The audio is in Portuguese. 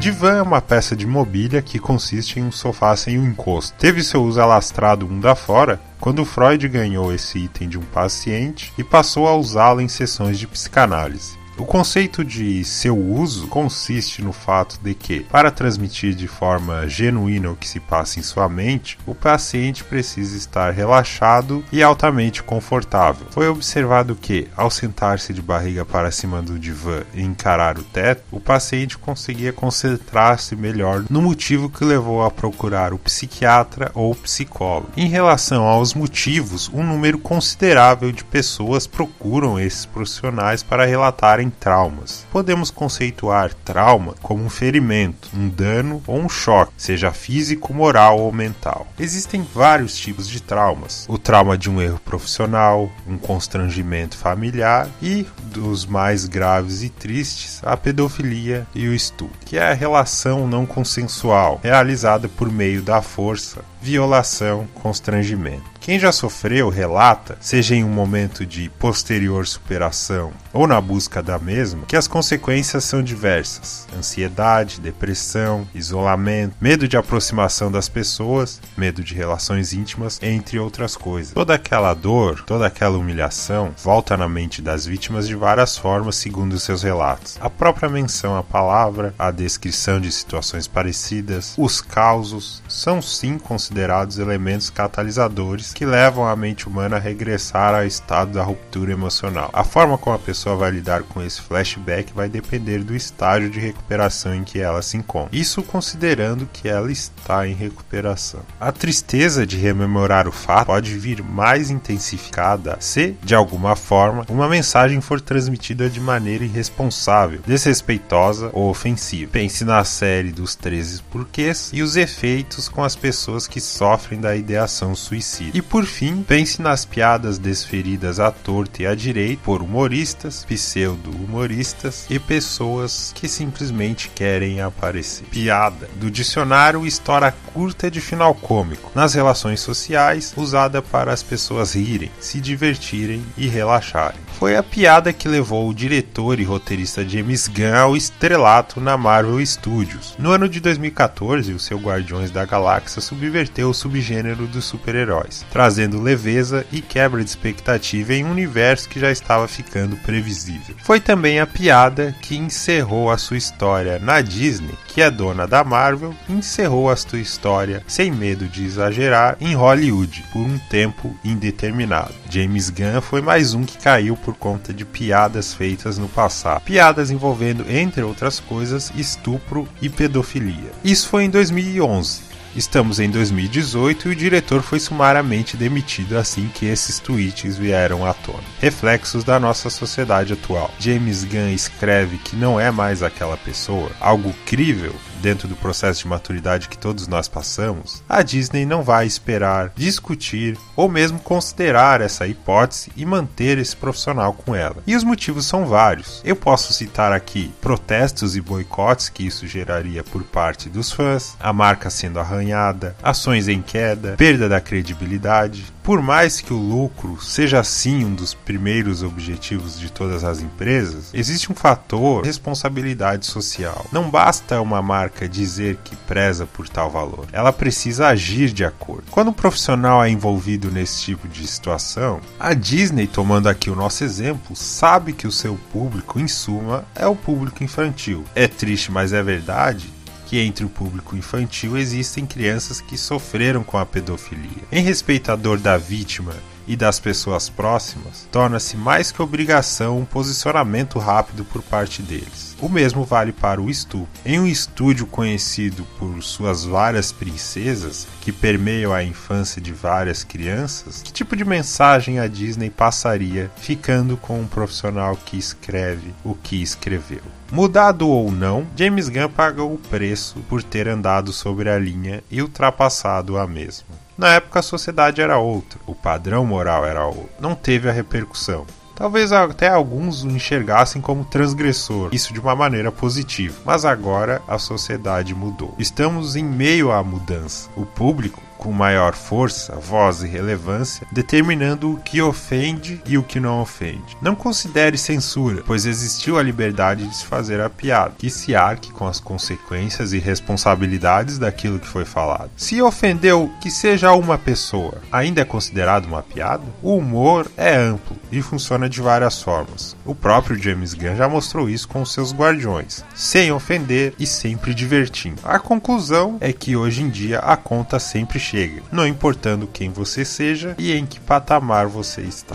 Divã é uma peça de mobília que consiste em um sofá sem um encosto. Teve seu uso alastrado mundo afora quando Freud ganhou esse item de um paciente e passou a usá-lo em sessões de psicanálise. O conceito de seu uso consiste no fato de que, para transmitir de forma genuína o que se passa em sua mente, o paciente precisa estar relaxado e altamente confortável. Foi observado que, ao sentar-se de barriga para cima do divã e encarar o teto, o paciente conseguia concentrar-se melhor no motivo que levou a procurar o psiquiatra ou psicólogo. Em relação aos motivos, um número considerável de pessoas procuram esses profissionais para relatarem traumas. Podemos conceituar trauma como um ferimento, um dano ou um choque, seja físico, moral ou mental. Existem vários tipos de traumas: o trauma de um erro profissional, um constrangimento familiar e, dos mais graves e tristes, a pedofilia e o estupro, que é a relação não consensual realizada por meio da força, violação, constrangimento. Quem já sofreu relata, seja em um momento de posterior superação ou na busca da mesma, que as consequências são diversas: ansiedade, depressão, isolamento, medo de aproximação das pessoas, medo de relações íntimas, entre outras coisas. Toda aquela dor, toda aquela humilhação volta na mente das vítimas de várias formas, segundo seus relatos. A própria menção à palavra, a descrição de situações parecidas, os causos são sim considerados elementos catalisadores que levam a mente humana a regressar ao estado da ruptura emocional. A forma como a pessoa vai lidar com esse flashback vai depender do estágio de recuperação em que ela se encontra. Isso considerando que ela está em recuperação. A tristeza de rememorar o fato pode vir mais intensificada se, de alguma forma, uma mensagem for transmitida de maneira irresponsável, desrespeitosa ou ofensiva. Pense na série dos 13 porquês e os efeitos com as pessoas que sofrem da ideação suicida. E por fim, pense nas piadas desferidas à torta e à direita por humoristas, pseudo-humoristas e pessoas que simplesmente querem aparecer. Piada do dicionário história curta de final cômico, nas relações sociais, usada para as pessoas rirem, se divertirem e relaxarem. Foi a piada que levou o diretor e roteirista James Gunn ao estrelato na Marvel Studios. No ano de 2014, o seu Guardiões da Galáxia subverteu o subgênero dos super-heróis, trazendo leveza e quebra de expectativa em um universo que já estava ficando previsível. Foi também a piada que encerrou a sua história na Disney, que é dona da Marvel, encerrou a sua história sem medo de exagerar em Hollywood por um tempo indeterminado. James Gunn foi mais um que caiu por conta de piadas feitas no passado. Piadas envolvendo, entre outras coisas, estupro e pedofilia. Isso foi em 2011. Estamos em 2018 e o diretor foi sumariamente demitido assim que esses tweets vieram à tona. Reflexos da nossa sociedade atual. James Gunn escreve que não é mais aquela pessoa, algo crível dentro do processo de maturidade que todos nós passamos, a Disney não vai esperar discutir ou mesmo considerar essa hipótese e manter esse profissional com ela. E os motivos são vários. Eu posso citar aqui protestos e boicotes que isso geraria por parte dos fãs, a marca sendo arranhada, ações em queda, perda da credibilidade, por mais que o lucro seja sim um dos primeiros objetivos de todas as empresas, existe um fator responsabilidade social. Não basta uma marca dizer que preza por tal valor, ela precisa agir de acordo. Quando um profissional é envolvido nesse tipo de situação, a Disney, tomando aqui o nosso exemplo, sabe que o seu público, em suma, é o público infantil. É triste, mas é verdade que entre o público infantil existem crianças que sofreram com a pedofilia. Em respeito à dor da vítima e das pessoas próximas, torna-se mais que obrigação um posicionamento rápido por parte deles. O mesmo vale para o estupro. Em um estúdio conhecido por suas várias princesas, que permeiam a infância de várias crianças, que tipo de mensagem a Disney passaria ficando com um profissional que escreve o que escreveu? Mudado ou não, James Gunn pagou o preço por ter andado sobre a linha e ultrapassado a mesma. Na época a sociedade era outra, o padrão moral era outro. Não teve a repercussão. Talvez até alguns o enxergassem como transgressor, isso de uma maneira positiva. Mas agora a sociedade mudou. Estamos em meio à mudança. O público com maior força, voz e relevância, determinando o que ofende e o que não ofende. Não considere censura, pois existiu a liberdade de se fazer a piada, que se arque com as consequências e responsabilidades daquilo que foi falado. Se ofendeu que seja uma pessoa, ainda é considerado uma piada? O humor é amplo e funciona de várias formas. O próprio James Gunn já mostrou isso com seus Guardiões, sem ofender e sempre divertindo. A conclusão é que hoje em dia a conta sempre não importando quem você seja e em que patamar você está.